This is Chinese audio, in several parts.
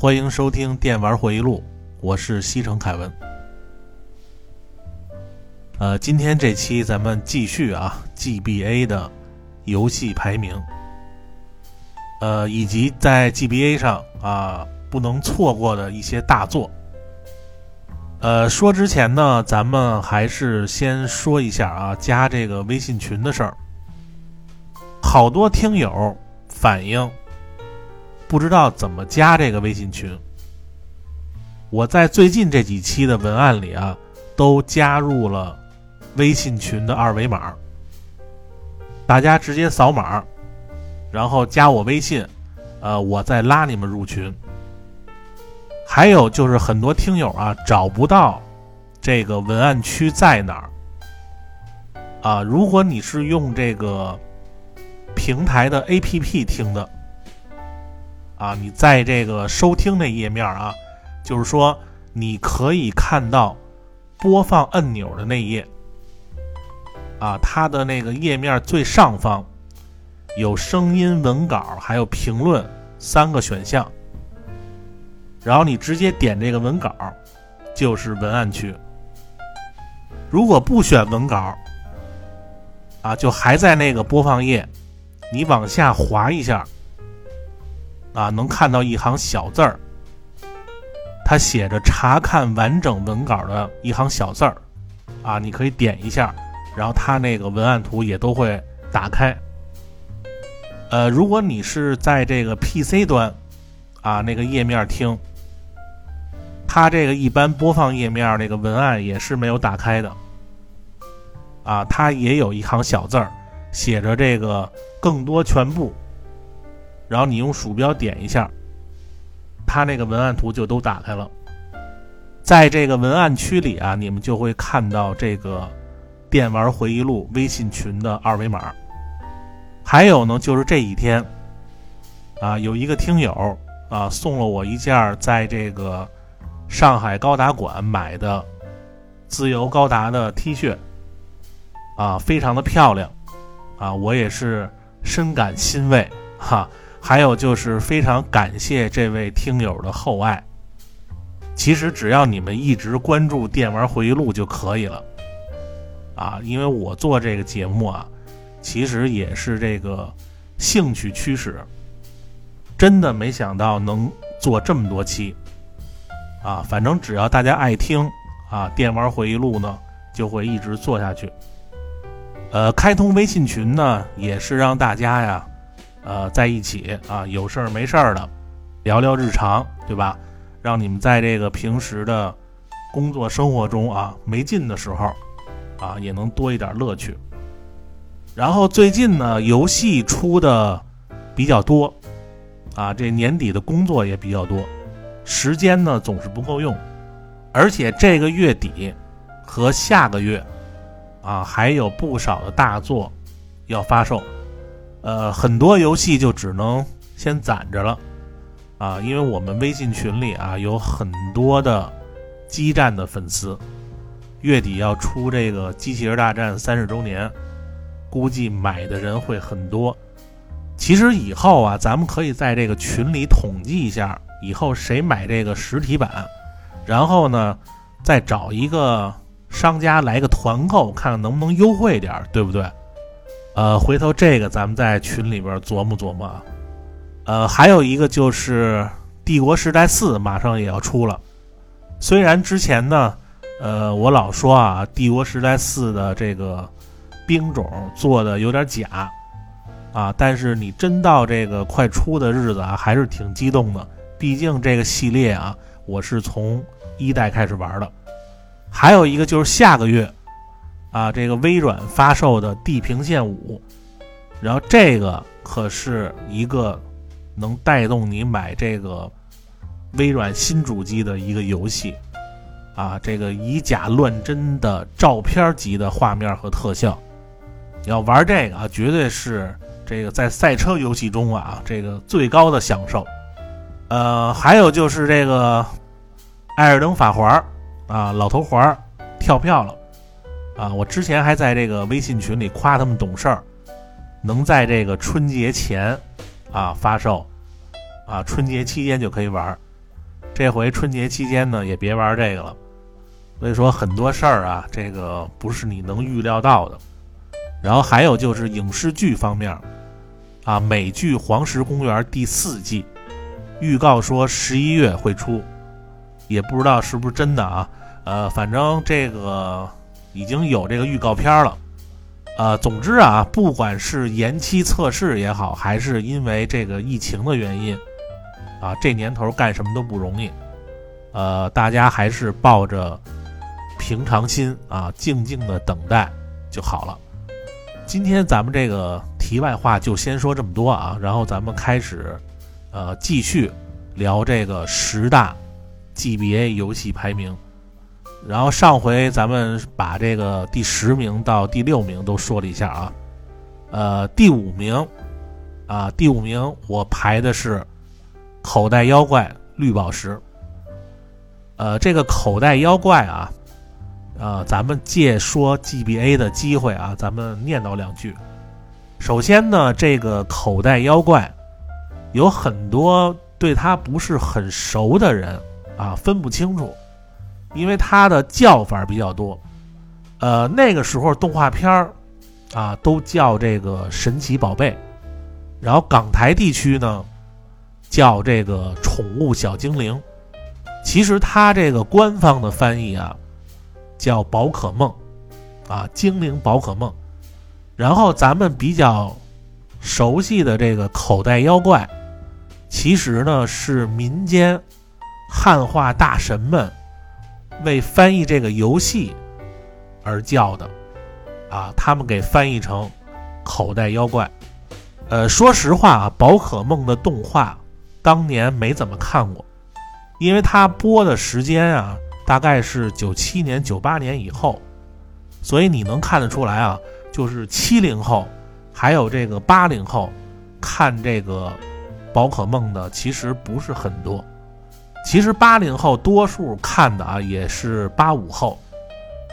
欢迎收听《电玩回忆录》，我是西城凯文。呃，今天这期咱们继续啊，GBA 的游戏排名，呃，以及在 GBA 上啊不能错过的一些大作。呃，说之前呢，咱们还是先说一下啊，加这个微信群的事儿。好多听友反映不知道怎么加这个微信群。我在最近这几期的文案里啊，都加入了微信群的二维码，大家直接扫码，然后加我微信，呃，我再拉你们入群。还有就是很多听友啊找不到这个文案区在哪儿啊？如果你是用这个平台的 APP 听的啊，你在这个收听那页面啊，就是说你可以看到播放按钮的那页啊，它的那个页面最上方有声音、文稿还有评论三个选项。然后你直接点这个文稿，就是文案区。如果不选文稿，啊，就还在那个播放页，你往下滑一下，啊，能看到一行小字儿，它写着“查看完整文稿”的一行小字儿，啊，你可以点一下，然后它那个文案图也都会打开。呃，如果你是在这个 PC 端，啊，那个页面听。它这个一般播放页面那个文案也是没有打开的，啊，它也有一行小字儿，写着这个更多全部，然后你用鼠标点一下，它那个文案图就都打开了。在这个文案区里啊，你们就会看到这个电玩回忆录微信群的二维码。还有呢，就是这几天，啊，有一个听友啊送了我一件在这个。上海高达馆买的自由高达的 T 恤啊，非常的漂亮啊，我也是深感欣慰哈。还有就是非常感谢这位听友的厚爱。其实只要你们一直关注电玩回忆录就可以了啊，因为我做这个节目啊，其实也是这个兴趣驱使，真的没想到能做这么多期。啊，反正只要大家爱听啊，电玩回忆录呢就会一直做下去。呃，开通微信群呢，也是让大家呀，呃，在一起啊，有事儿没事儿的聊聊日常，对吧？让你们在这个平时的工作生活中啊，没劲的时候啊，也能多一点乐趣。然后最近呢，游戏出的比较多啊，这年底的工作也比较多。时间呢总是不够用，而且这个月底和下个月啊还有不少的大作要发售，呃，很多游戏就只能先攒着了啊，因为我们微信群里啊有很多的激战的粉丝，月底要出这个《机器人大战》三十周年，估计买的人会很多。其实以后啊，咱们可以在这个群里统计一下。以后谁买这个实体版，然后呢，再找一个商家来个团购，看看能不能优惠点，对不对？呃，回头这个咱们在群里边琢磨琢磨啊。呃，还有一个就是《帝国时代四》马上也要出了，虽然之前呢，呃，我老说啊，《帝国时代四》的这个兵种做的有点假啊，但是你真到这个快出的日子啊，还是挺激动的。毕竟这个系列啊，我是从一代开始玩的。还有一个就是下个月啊，这个微软发售的《地平线五》，然后这个可是一个能带动你买这个微软新主机的一个游戏啊，这个以假乱真的照片级的画面和特效，要玩这个啊，绝对是这个在赛车游戏中啊，这个最高的享受。呃，还有就是这个《艾尔登法环》啊，老头环跳票了啊！我之前还在这个微信群里夸他们懂事儿，能在这个春节前啊发售啊，春节期间就可以玩。这回春节期间呢，也别玩这个了。所以说很多事儿啊，这个不是你能预料到的。然后还有就是影视剧方面，啊，美剧《黄石公园》第四季预告说十一月会出，也不知道是不是真的啊。呃，反正这个已经有这个预告片了。呃，总之啊，不管是延期测试也好，还是因为这个疫情的原因，啊，这年头干什么都不容易。呃，大家还是抱着平常心啊，静静的等待就好了。今天咱们这个题外话就先说这么多啊，然后咱们开始，呃，继续聊这个十大 GBA 游戏排名。然后上回咱们把这个第十名到第六名都说了一下啊，呃，第五名啊，第五名我排的是口袋妖怪绿宝石。呃，这个口袋妖怪啊。呃，咱们借说 GBA 的机会啊，咱们念叨两句。首先呢，这个口袋妖怪有很多对他不是很熟的人啊，分不清楚，因为它的叫法比较多。呃，那个时候动画片儿啊都叫这个神奇宝贝，然后港台地区呢叫这个宠物小精灵。其实它这个官方的翻译啊。叫宝可梦，啊，精灵宝可梦。然后咱们比较熟悉的这个口袋妖怪，其实呢是民间汉化大神们为翻译这个游戏而叫的，啊，他们给翻译成口袋妖怪。呃，说实话啊，宝可梦的动画当年没怎么看过，因为它播的时间啊。大概是九七年、九八年以后，所以你能看得出来啊，就是七零后还有这个八零后看这个宝可梦的其实不是很多。其实八零后多数看的啊也是八五后，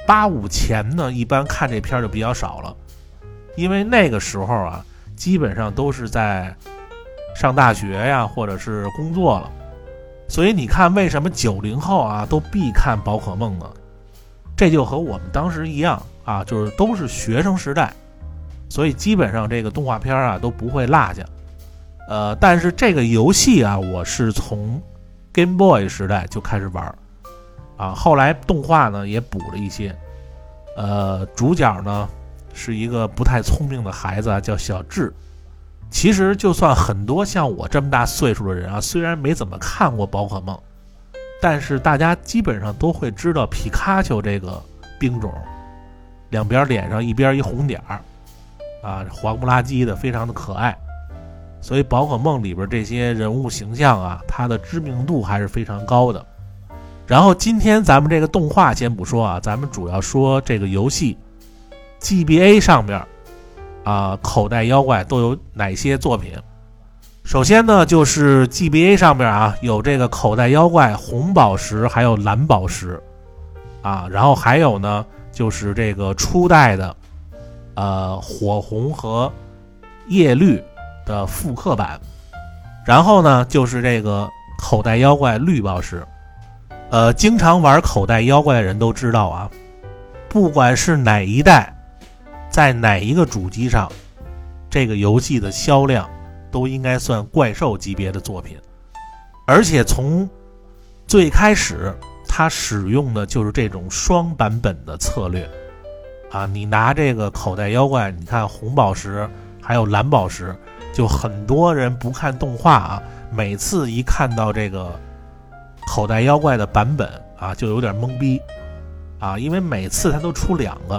八五前呢一般看这片就比较少了，因为那个时候啊基本上都是在上大学呀或者是工作了。所以你看，为什么九零后啊都必看宝可梦呢？这就和我们当时一样啊，就是都是学生时代，所以基本上这个动画片啊都不会落下。呃，但是这个游戏啊，我是从 Game Boy 时代就开始玩，啊，后来动画呢也补了一些。呃，主角呢是一个不太聪明的孩子啊，叫小智。其实，就算很多像我这么大岁数的人啊，虽然没怎么看过宝可梦，但是大家基本上都会知道皮卡丘这个兵种，两边脸上一边一红点儿，啊，黄不拉几的，非常的可爱。所以，宝可梦里边这些人物形象啊，它的知名度还是非常高的。然后，今天咱们这个动画先不说啊，咱们主要说这个游戏，GBA 上面。啊，口袋妖怪都有哪些作品？首先呢，就是 GBA 上面啊有这个口袋妖怪红宝石，还有蓝宝石，啊，然后还有呢就是这个初代的，呃，火红和叶绿的复刻版，然后呢就是这个口袋妖怪绿宝石，呃，经常玩口袋妖怪的人都知道啊，不管是哪一代。在哪一个主机上，这个游戏的销量都应该算怪兽级别的作品，而且从最开始它使用的就是这种双版本的策略啊！你拿这个口袋妖怪，你看红宝石还有蓝宝石，就很多人不看动画啊，每次一看到这个口袋妖怪的版本啊，就有点懵逼啊，因为每次它都出两个。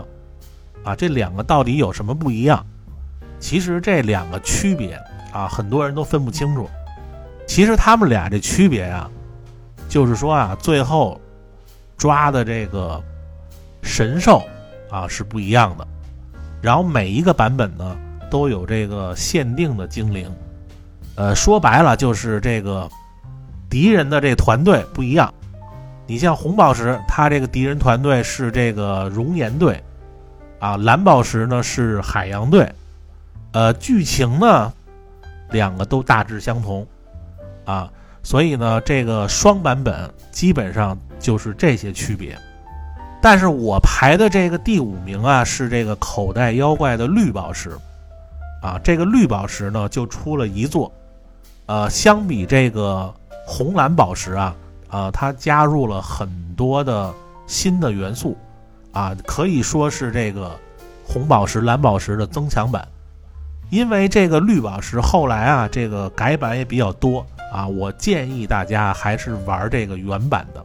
啊，这两个到底有什么不一样？其实这两个区别啊，很多人都分不清楚。其实他们俩这区别啊，就是说啊，最后抓的这个神兽啊是不一样的。然后每一个版本呢，都有这个限定的精灵。呃，说白了就是这个敌人的这团队不一样。你像红宝石，它这个敌人团队是这个熔岩队。啊，蓝宝石呢是海洋队，呃，剧情呢两个都大致相同，啊，所以呢，这个双版本基本上就是这些区别。但是我排的这个第五名啊，是这个口袋妖怪的绿宝石，啊，这个绿宝石呢就出了一座，呃，相比这个红蓝宝石啊，啊，它加入了很多的新的元素，啊，可以说是这个红宝石、蓝宝石的增强版。因为这个绿宝石后来啊，这个改版也比较多啊，我建议大家还是玩这个原版的。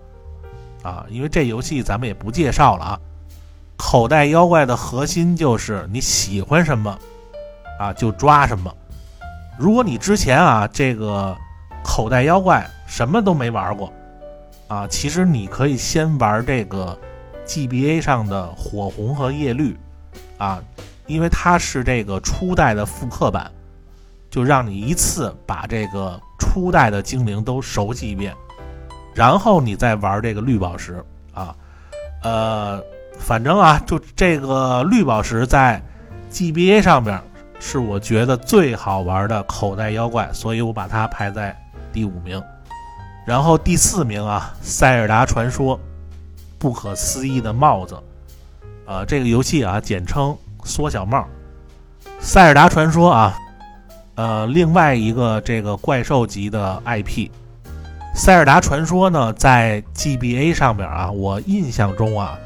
啊，因为这游戏咱们也不介绍了啊。口袋妖怪的核心就是你喜欢什么，啊就抓什么。如果你之前啊这个口袋妖怪什么都没玩过，啊，其实你可以先玩这个 GBA 上的火红和叶绿，啊，因为它是这个初代的复刻版，就让你一次把这个初代的精灵都熟悉一遍。然后你再玩这个绿宝石啊，呃，反正啊，就这个绿宝石在 GBA 上面是我觉得最好玩的口袋妖怪，所以我把它排在第五名。然后第四名啊，《塞尔达传说：不可思议的帽子》呃，这个游戏啊，简称缩小帽。塞尔达传说啊，呃，另外一个这个怪兽级的 IP。塞尔达传说呢，在 GBA 上面啊，我印象中啊，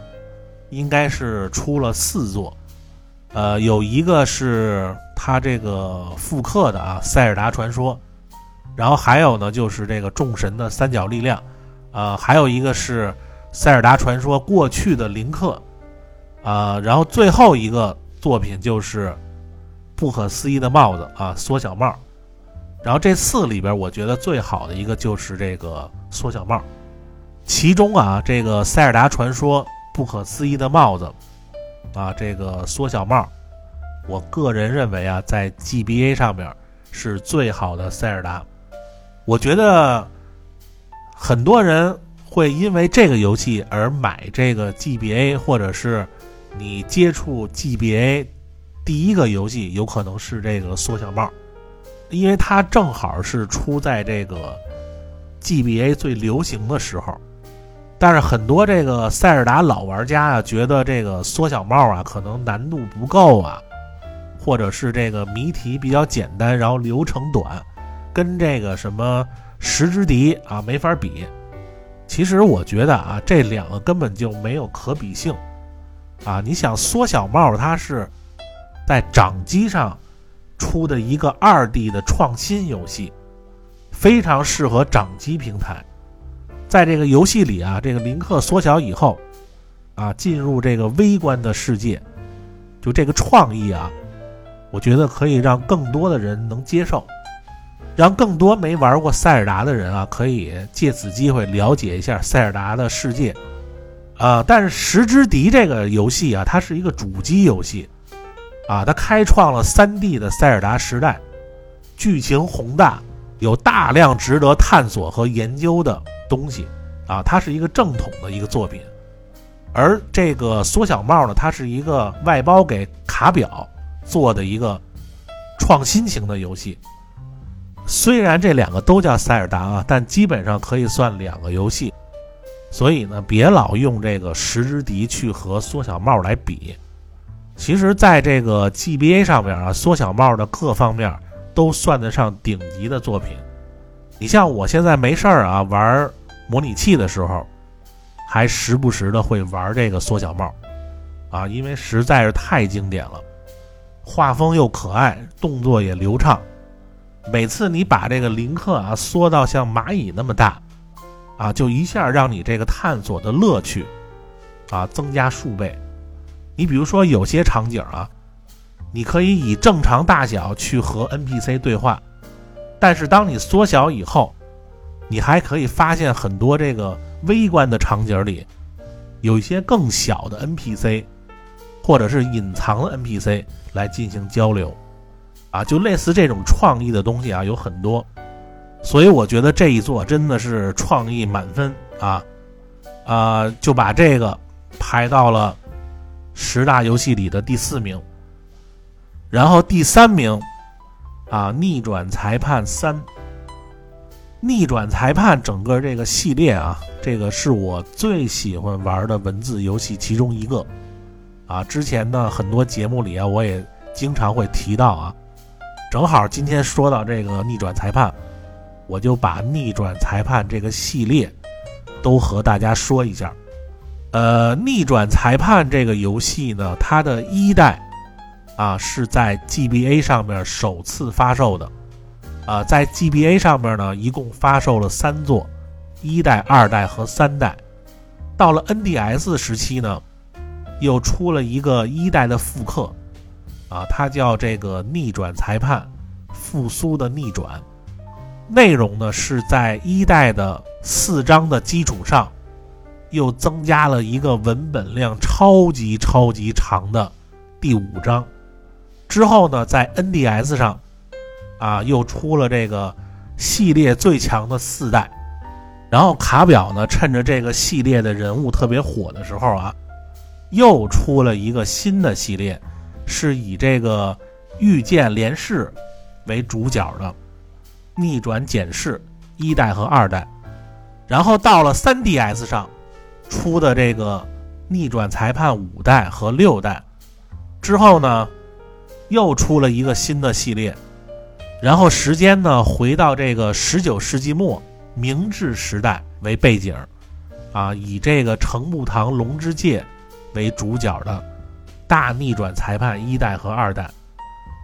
应该是出了四座，呃，有一个是它这个复刻的啊，塞尔达传说，然后还有呢就是这个众神的三角力量，呃，还有一个是塞尔达传说过去的林克，啊，然后最后一个作品就是不可思议的帽子啊，缩小帽。然后这四里边，我觉得最好的一个就是这个缩小帽。其中啊，这个《塞尔达传说：不可思议的帽子》啊，这个缩小帽，我个人认为啊，在 GBA 上面是最好的塞尔达。我觉得很多人会因为这个游戏而买这个 GBA，或者是你接触 GBA 第一个游戏，有可能是这个缩小帽。因为它正好是出在这个 GBA 最流行的时候，但是很多这个塞尔达老玩家啊，觉得这个缩小帽啊可能难度不够啊，或者是这个谜题比较简单，然后流程短，跟这个什么十之敌啊没法比。其实我觉得啊，这两个根本就没有可比性啊！你想缩小帽，它是在掌机上。出的一个二 D 的创新游戏，非常适合掌机平台。在这个游戏里啊，这个林克缩小以后，啊，进入这个微观的世界，就这个创意啊，我觉得可以让更多的人能接受，让更多没玩过塞尔达的人啊，可以借此机会了解一下塞尔达的世界。啊，但是《十之敌》这个游戏啊，它是一个主机游戏。啊，它开创了 3D 的塞尔达时代，剧情宏大，有大量值得探索和研究的东西。啊，它是一个正统的一个作品。而这个缩小帽呢，它是一个外包给卡表做的一个创新型的游戏。虽然这两个都叫塞尔达啊，但基本上可以算两个游戏。所以呢，别老用这个十之敌去和缩小帽来比。其实，在这个 GBA 上面啊，缩小帽的各方面都算得上顶级的作品。你像我现在没事儿啊，玩模拟器的时候，还时不时的会玩这个缩小帽，啊，因为实在是太经典了，画风又可爱，动作也流畅。每次你把这个林克啊缩到像蚂蚁那么大，啊，就一下让你这个探索的乐趣啊增加数倍。你比如说，有些场景啊，你可以以正常大小去和 NPC 对话，但是当你缩小以后，你还可以发现很多这个微观的场景里，有一些更小的 NPC，或者是隐藏的 NPC 来进行交流，啊，就类似这种创意的东西啊，有很多，所以我觉得这一座真的是创意满分啊，啊，就把这个排到了。十大游戏里的第四名，然后第三名，啊，逆转裁判三，逆转裁判整个这个系列啊，这个是我最喜欢玩的文字游戏其中一个。啊，之前呢很多节目里啊，我也经常会提到啊。正好今天说到这个逆转裁判，我就把逆转裁判这个系列都和大家说一下。呃，逆转裁判这个游戏呢，它的一代啊是在 GBA 上面首次发售的。啊，在 GBA 上面呢，一共发售了三座，一代、二代和三代。到了 NDS 时期呢。又出了一个一代的复刻，啊，它叫这个逆转裁判，复苏的逆转，内容呢是在一代的四章的基础上，又增加了一个文本量超级超级长的第五章，之后呢，在 NDS 上，啊，又出了这个系列最强的四代，然后卡表呢，趁着这个系列的人物特别火的时候啊。又出了一个新的系列，是以这个御剑连氏为主角的逆转检视一代和二代，然后到了 3DS 上出的这个逆转裁判五代和六代之后呢，又出了一个新的系列，然后时间呢回到这个19世纪末明治时代为背景，啊，以这个程木堂龙之介。为主角的大逆转裁判一代和二代，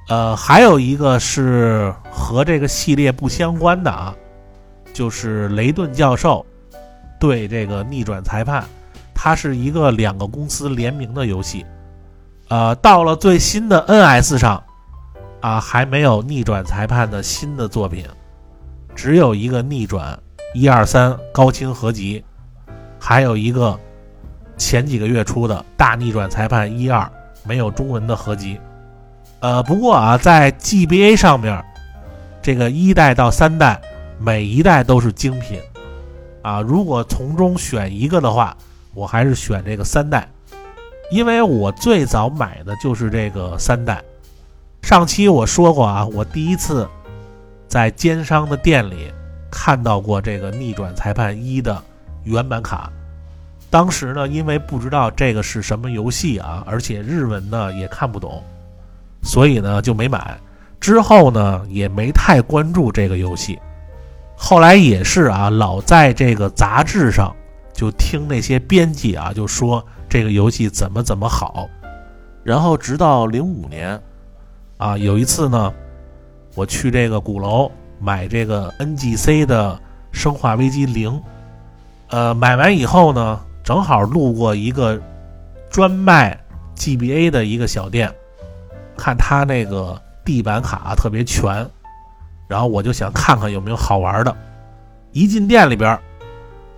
呃，还有一个是和这个系列不相关的啊，就是雷顿教授对这个逆转裁判，它是一个两个公司联名的游戏，呃，到了最新的 NS 上啊，还没有逆转裁判的新的作品，只有一个逆转一二三高清合集，还有一个。前几个月出的大逆转裁判一二没有中文的合集，呃，不过啊，在 GBA 上面，这个一代到三代每一代都是精品，啊，如果从中选一个的话，我还是选这个三代，因为我最早买的就是这个三代。上期我说过啊，我第一次在奸商的店里看到过这个逆转裁判一的原版卡。当时呢，因为不知道这个是什么游戏啊，而且日文呢也看不懂，所以呢就没买。之后呢也没太关注这个游戏。后来也是啊，老在这个杂志上就听那些编辑啊就说这个游戏怎么怎么好。然后直到零五年，啊有一次呢，我去这个鼓楼买这个 NGC 的《生化危机零》，呃，买完以后呢。正好路过一个专卖 GBA 的一个小店，看他那个地板卡特别全，然后我就想看看有没有好玩的。一进店里边，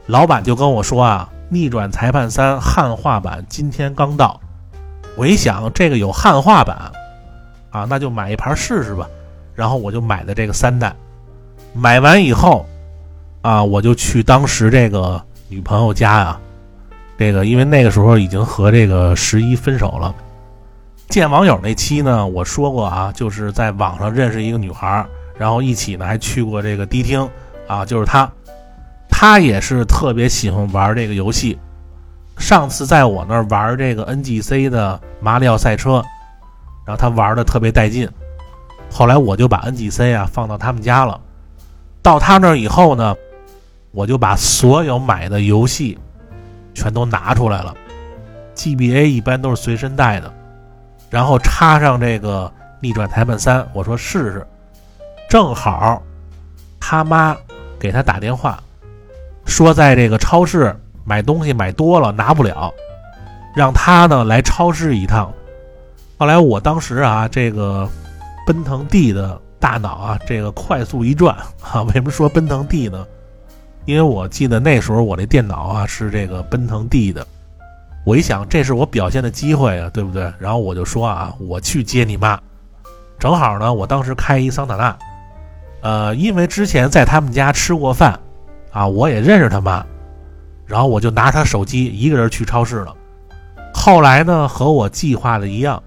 老板就跟我说啊，《逆转裁判三》汉化版今天刚到。我一想这个有汉化版啊，那就买一盘试试吧。然后我就买的这个三代。买完以后啊，我就去当时这个女朋友家呀。这个，因为那个时候已经和这个十一分手了。见网友那期呢，我说过啊，就是在网上认识一个女孩，然后一起呢还去过这个迪厅啊，就是她，她也是特别喜欢玩这个游戏。上次在我那玩这个 NGC 的马里奥赛车，然后她玩的特别带劲。后来我就把 NGC 啊放到他们家了。到他那儿以后呢，我就把所有买的游戏。全都拿出来了，GBA 一般都是随身带的，然后插上这个逆转裁判三，我说试试，正好他妈给他打电话，说在这个超市买东西买多了拿不了，让他呢来超市一趟。后来我当时啊，这个奔腾 D 的大脑啊，这个快速一转啊，为什么说奔腾 D 呢？因为我记得那时候我这电脑啊是这个奔腾 D 的，我一想这是我表现的机会啊，对不对？然后我就说啊，我去接你妈。正好呢，我当时开一桑塔纳，呃，因为之前在他们家吃过饭，啊，我也认识他妈，然后我就拿他手机一个人去超市了。后来呢，和我计划的一样，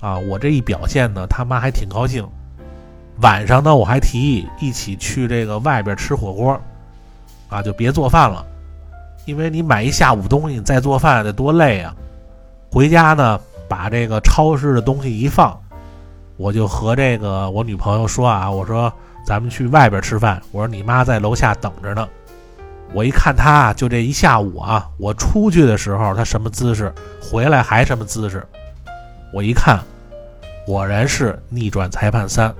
啊，我这一表现呢，他妈还挺高兴，晚上呢，我还提议一起去这个外边吃火锅，啊，就别做饭了，因为你买一下午东西，你再做饭得多累啊。回家呢，把这个超市的东西一放，我就和这个我女朋友说啊，我说咱们去外边吃饭，我说你妈在楼下等着呢。我一看她就这一下午啊，我出去的时候她什么姿势，回来还什么姿势，我一看，果然是逆转裁判三。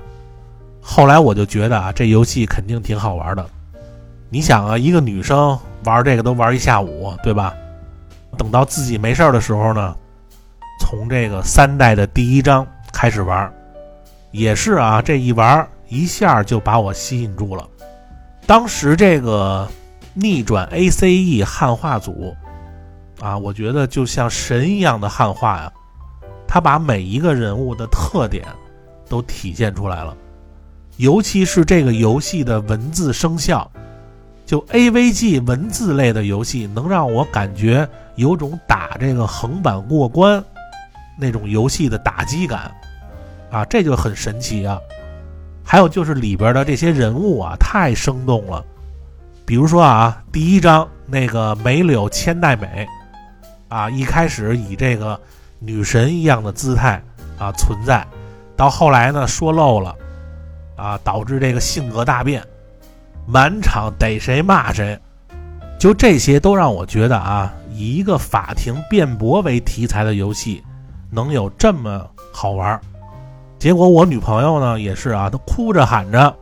后来我就觉得啊，这游戏肯定挺好玩的。你想啊，一个女生玩这个都玩一下午，对吧？等到自己没事的时候呢，从这个三代的第一章开始玩，也是啊，这一玩一下就把我吸引住了。当时这个逆转 ACE 汉化组啊，我觉得就像神一样的汉化呀，他把每一个人物的特点都体现出来了。尤其是这个游戏的文字声效，就 AVG 文字类的游戏，能让我感觉有种打这个横版过关那种游戏的打击感，啊，这就很神奇啊。还有就是里边的这些人物啊，太生动了。比如说啊，第一章那个梅柳千代美，啊，一开始以这个女神一样的姿态啊存在，到后来呢说漏了。啊，导致这个性格大变，满场逮谁骂谁，就这些都让我觉得啊，以一个法庭辩驳为题材的游戏，能有这么好玩。结果我女朋友呢也是啊，她哭着喊着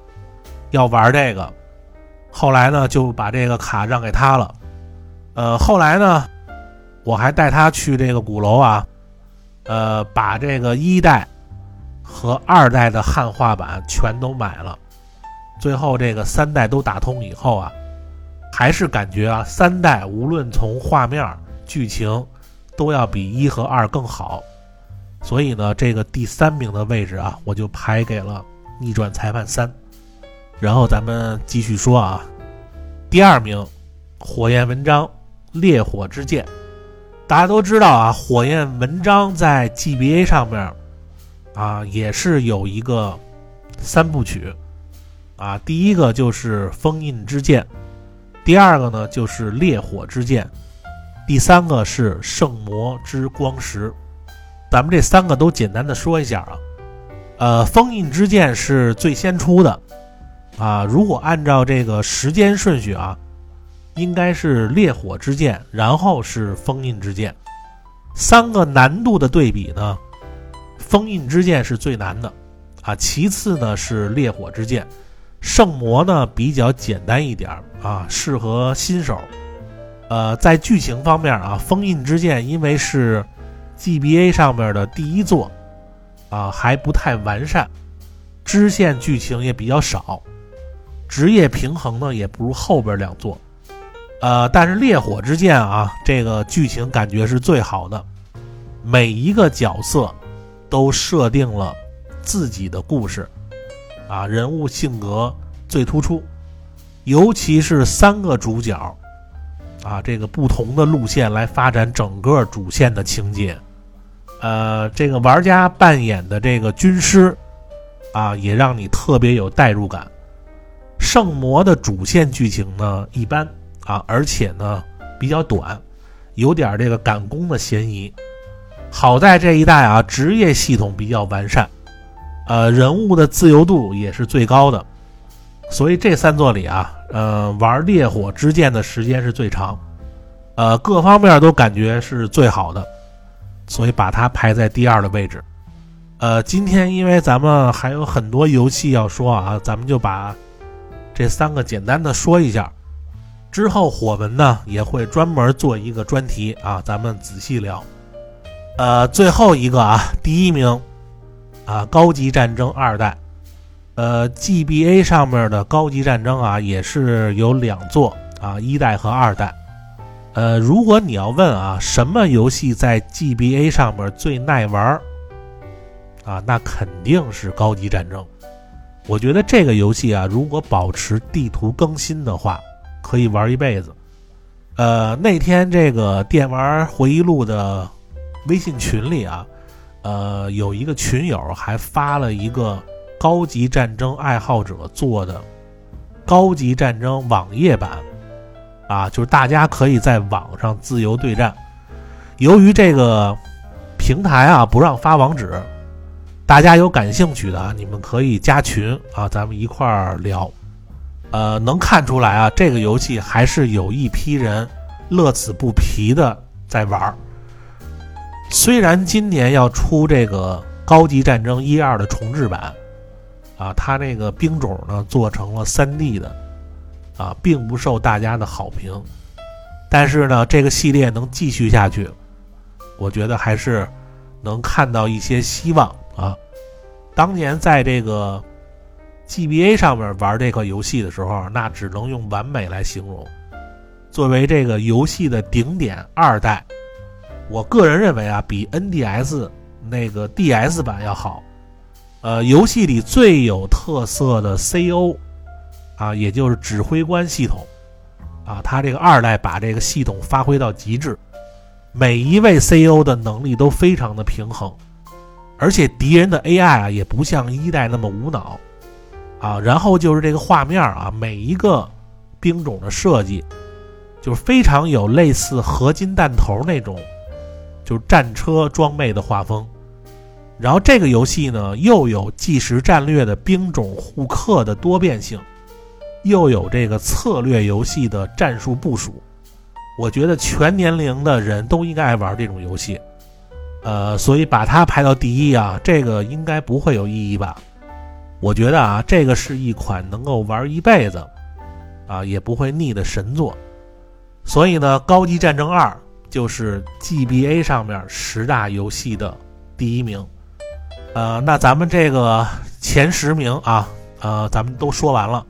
要玩这个，后来呢就把这个卡让给她了。呃，后来呢，我还带她去这个鼓楼啊，呃，把这个一代。和二代的汉化版全都买了，最后这个三代都打通以后啊，还是感觉啊三代无论从画面、剧情都要比一和二更好，所以呢，这个第三名的位置啊，我就排给了《逆转裁判三》。然后咱们继续说啊，第二名，《火焰文章：烈火之剑》，大家都知道啊，《火焰文章》在 GBA 上面。啊，也是有一个三部曲，啊，第一个就是封印之剑，第二个呢就是烈火之剑，第三个是圣魔之光石。咱们这三个都简单的说一下啊，呃，封印之剑是最先出的，啊，如果按照这个时间顺序啊，应该是烈火之剑，然后是封印之剑，三个难度的对比呢。封印之剑是最难的，啊，其次呢是烈火之剑，圣魔呢比较简单一点啊，适合新手。呃，在剧情方面啊，封印之剑因为是 GBA 上面的第一作，啊还不太完善，支线剧情也比较少，职业平衡呢也不如后边两座。呃，但是烈火之剑啊，这个剧情感觉是最好的，每一个角色。都设定了自己的故事，啊，人物性格最突出，尤其是三个主角，啊，这个不同的路线来发展整个主线的情节，呃，这个玩家扮演的这个军师，啊，也让你特别有代入感。圣魔的主线剧情呢一般啊，而且呢比较短，有点这个赶工的嫌疑。好在这一代啊，职业系统比较完善，呃，人物的自由度也是最高的，所以这三座里啊，呃，玩烈火之剑的时间是最长，呃，各方面都感觉是最好的，所以把它排在第二的位置。呃，今天因为咱们还有很多游戏要说啊，咱们就把这三个简单的说一下，之后火门呢也会专门做一个专题啊，咱们仔细聊。呃，最后一个啊，第一名，啊，高级战争二代，呃，GBA 上面的高级战争啊，也是有两座啊，一代和二代。呃，如果你要问啊，什么游戏在 GBA 上面最耐玩儿啊，那肯定是高级战争。我觉得这个游戏啊，如果保持地图更新的话，可以玩一辈子。呃，那天这个电玩回忆录的。微信群里啊，呃，有一个群友还发了一个高级战争爱好者做的高级战争网页版，啊，就是大家可以在网上自由对战。由于这个平台啊不让发网址，大家有感兴趣的啊，你们可以加群啊，咱们一块儿聊。呃，能看出来啊，这个游戏还是有一批人乐此不疲的在玩儿。虽然今年要出这个《高级战争一二》的重制版，啊，它那个兵种呢做成了 3D 的，啊，并不受大家的好评。但是呢，这个系列能继续下去，我觉得还是能看到一些希望啊。当年在这个 GBA 上面玩这个游戏的时候，那只能用完美来形容。作为这个游戏的顶点二代。我个人认为啊，比 NDS 那个 DS 版要好。呃，游戏里最有特色的 CO 啊，也就是指挥官系统啊，它这个二代把这个系统发挥到极致，每一位 CO 的能力都非常的平衡，而且敌人的 AI 啊也不像一代那么无脑啊。然后就是这个画面啊，每一个兵种的设计就是非常有类似合金弹头那种。就是战车装备的画风，然后这个游戏呢又有即时战略的兵种互克的多变性，又有这个策略游戏的战术部署，我觉得全年龄的人都应该爱玩这种游戏，呃，所以把它排到第一啊，这个应该不会有意义吧？我觉得啊，这个是一款能够玩一辈子，啊也不会腻的神作，所以呢，《高级战争二》。就是 GBA 上面十大游戏的第一名，呃，那咱们这个前十名啊，呃，咱们都说完了。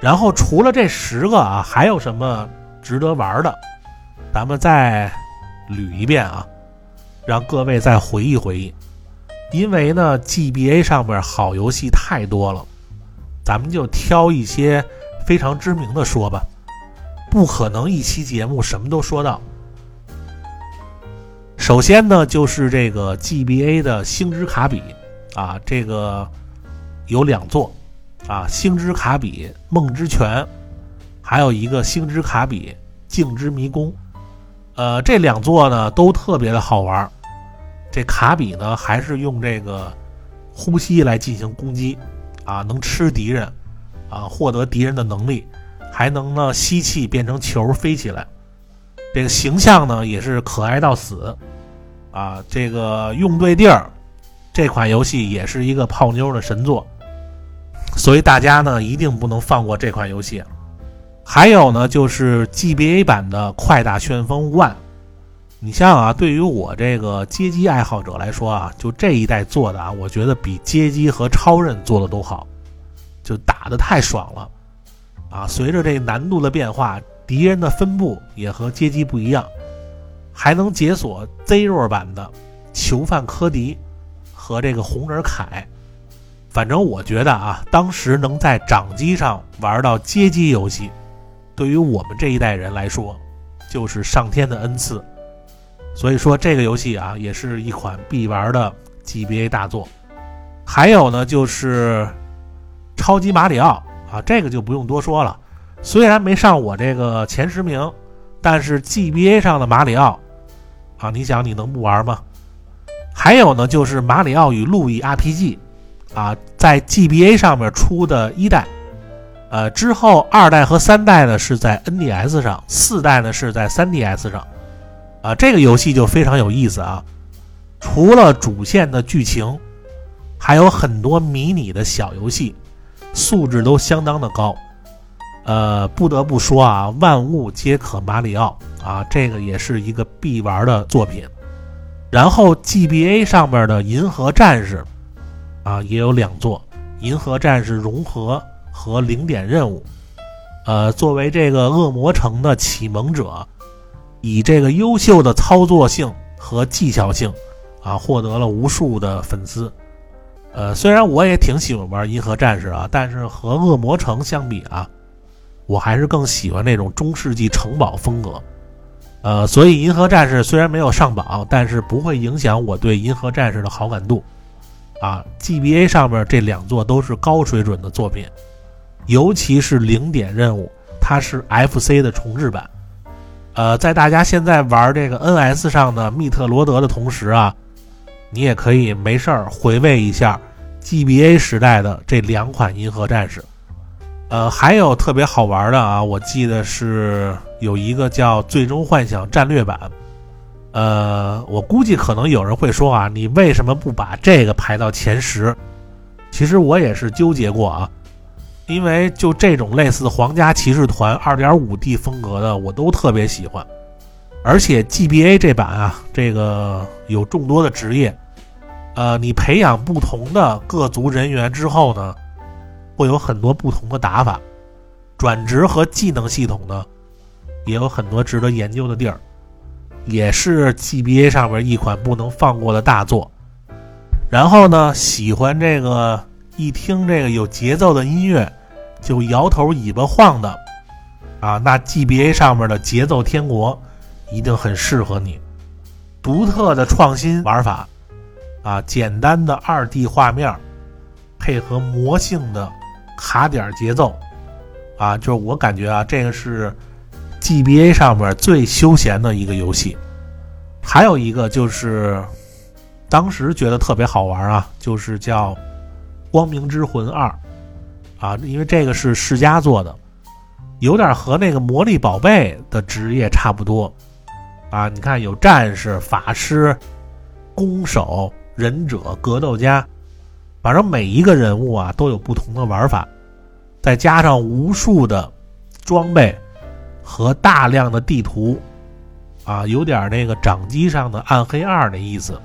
然后除了这十个啊，还有什么值得玩的？咱们再捋一遍啊，让各位再回忆回忆。因为呢，GBA 上面好游戏太多了，咱们就挑一些非常知名的说吧。不可能一期节目什么都说到。首先呢，就是这个 GBA 的星之卡比，啊，这个有两座，啊，星之卡比梦之泉，还有一个星之卡比镜之迷宫，呃，这两座呢都特别的好玩。这卡比呢还是用这个呼吸来进行攻击，啊，能吃敌人，啊，获得敌人的能力，还能呢吸气变成球飞起来。这个形象呢也是可爱到死。啊，这个用对地儿，这款游戏也是一个泡妞的神作，所以大家呢一定不能放过这款游戏。还有呢，就是 GBA 版的《快打旋风 One》，你像啊，对于我这个街机爱好者来说啊，就这一代做的啊，我觉得比街机和超任做的都好，就打的太爽了啊！随着这难度的变化，敌人的分布也和街机不一样。还能解锁 Zero 版的囚犯科迪和这个红人凯，反正我觉得啊，当时能在掌机上玩到街机游戏，对于我们这一代人来说，就是上天的恩赐。所以说这个游戏啊，也是一款必玩的 GBA 大作。还有呢，就是超级马里奥啊，这个就不用多说了，虽然没上我这个前十名，但是 GBA 上的马里奥。啊，你想你能不玩吗？还有呢，就是《马里奥与路易 RPG》，啊，在 GBA 上面出的一代，呃，之后二代和三代呢是在 NDS 上，四代呢是在 3DS 上，啊，这个游戏就非常有意思啊。除了主线的剧情，还有很多迷你的小游戏，素质都相当的高。呃，不得不说啊，万物皆可马里奥啊，这个也是一个必玩的作品。然后 GBA 上面的银河战士啊，也有两座银河战士融合和零点任务。呃，作为这个恶魔城的启蒙者，以这个优秀的操作性和技巧性啊，获得了无数的粉丝。呃，虽然我也挺喜欢玩银河战士啊，但是和恶魔城相比啊。我还是更喜欢那种中世纪城堡风格，呃，所以银河战士虽然没有上榜，但是不会影响我对银河战士的好感度。啊，GBA 上面这两座都是高水准的作品，尤其是零点任务，它是 FC 的重置版。呃，在大家现在玩这个 NS 上的密特罗德的同时啊，你也可以没事儿回味一下 GBA 时代的这两款银河战士。呃，还有特别好玩的啊，我记得是有一个叫《最终幻想战略版》。呃，我估计可能有人会说啊，你为什么不把这个排到前十？其实我也是纠结过啊。因为就这种类似皇家骑士团 2.5D 风格的，我都特别喜欢。而且 GBA 这版啊，这个有众多的职业，呃，你培养不同的各族人员之后呢，会有很多不同的打法，转职和技能系统呢，也有很多值得研究的地儿，也是 GBA 上面一款不能放过的大作。然后呢，喜欢这个一听这个有节奏的音乐。就摇头尾巴晃的，啊，那 GBA 上面的节奏天国一定很适合你。独特的创新玩法，啊，简单的二 D 画面，配合魔性的卡点节奏，啊，就是我感觉啊，这个是 GBA 上面最休闲的一个游戏。还有一个就是当时觉得特别好玩啊，就是叫《光明之魂二》。啊，因为这个是世嘉做的，有点和那个魔力宝贝的职业差不多。啊，你看有战士、法师、弓手、忍者、格斗家，反正每一个人物啊都有不同的玩法，再加上无数的装备和大量的地图，啊，有点那个掌机上的暗黑二的意思，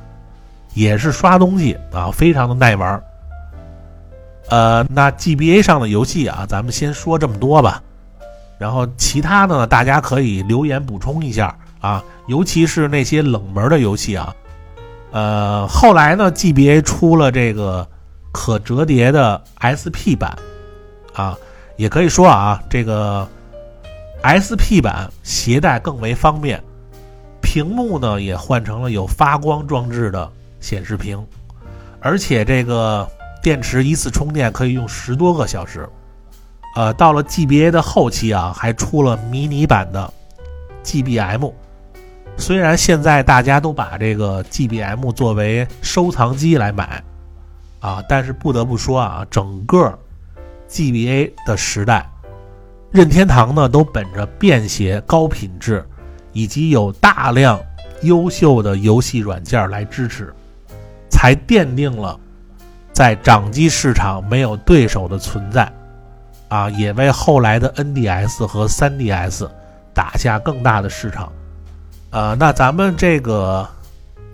也是刷东西啊，非常的耐玩。呃，那 GBA 上的游戏啊，咱们先说这么多吧。然后其他的呢，大家可以留言补充一下啊，尤其是那些冷门的游戏啊。呃，后来呢，GBA 出了这个可折叠的 SP 版啊，也可以说啊，这个 SP 版携带更为方便，屏幕呢也换成了有发光装置的显示屏，而且这个。电池一次充电可以用十多个小时，呃，到了 GBA 的后期啊，还出了迷你版的 GBM。虽然现在大家都把这个 GBM 作为收藏机来买，啊，但是不得不说啊，整个 GBA 的时代，任天堂呢都本着便携、高品质，以及有大量优秀的游戏软件来支持，才奠定了。在掌机市场没有对手的存在，啊，也为后来的 NDS 和 3DS 打下更大的市场。呃，那咱们这个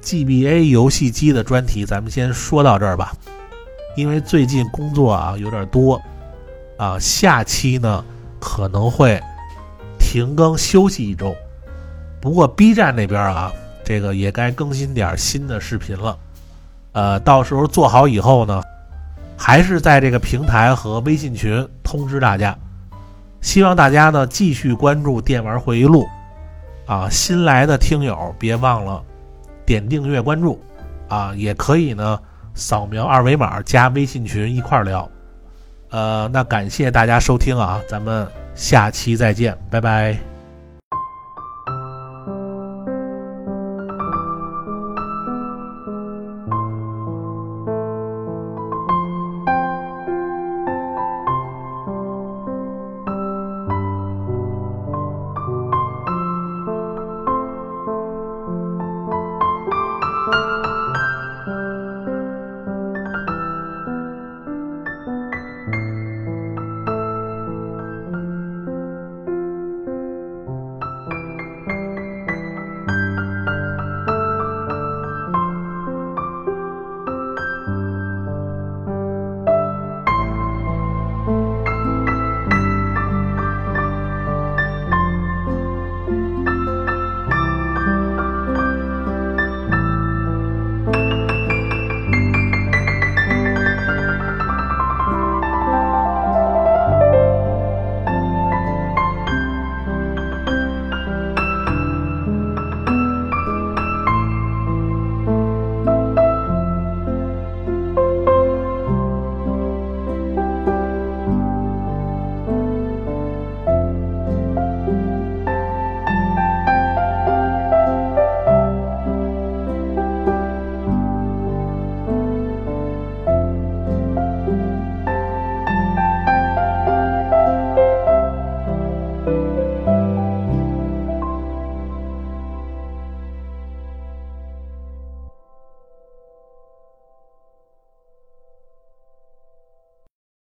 GBA 游戏机的专题，咱们先说到这儿吧。因为最近工作啊有点多，啊，下期呢可能会停更休息一周。不过 B 站那边啊，这个也该更新点新的视频了。呃，到时候做好以后呢，还是在这个平台和微信群通知大家。希望大家呢继续关注电玩回忆录，啊，新来的听友别忘了点订阅关注，啊，也可以呢扫描二维码加微信群一块聊。呃，那感谢大家收听啊，咱们下期再见，拜拜。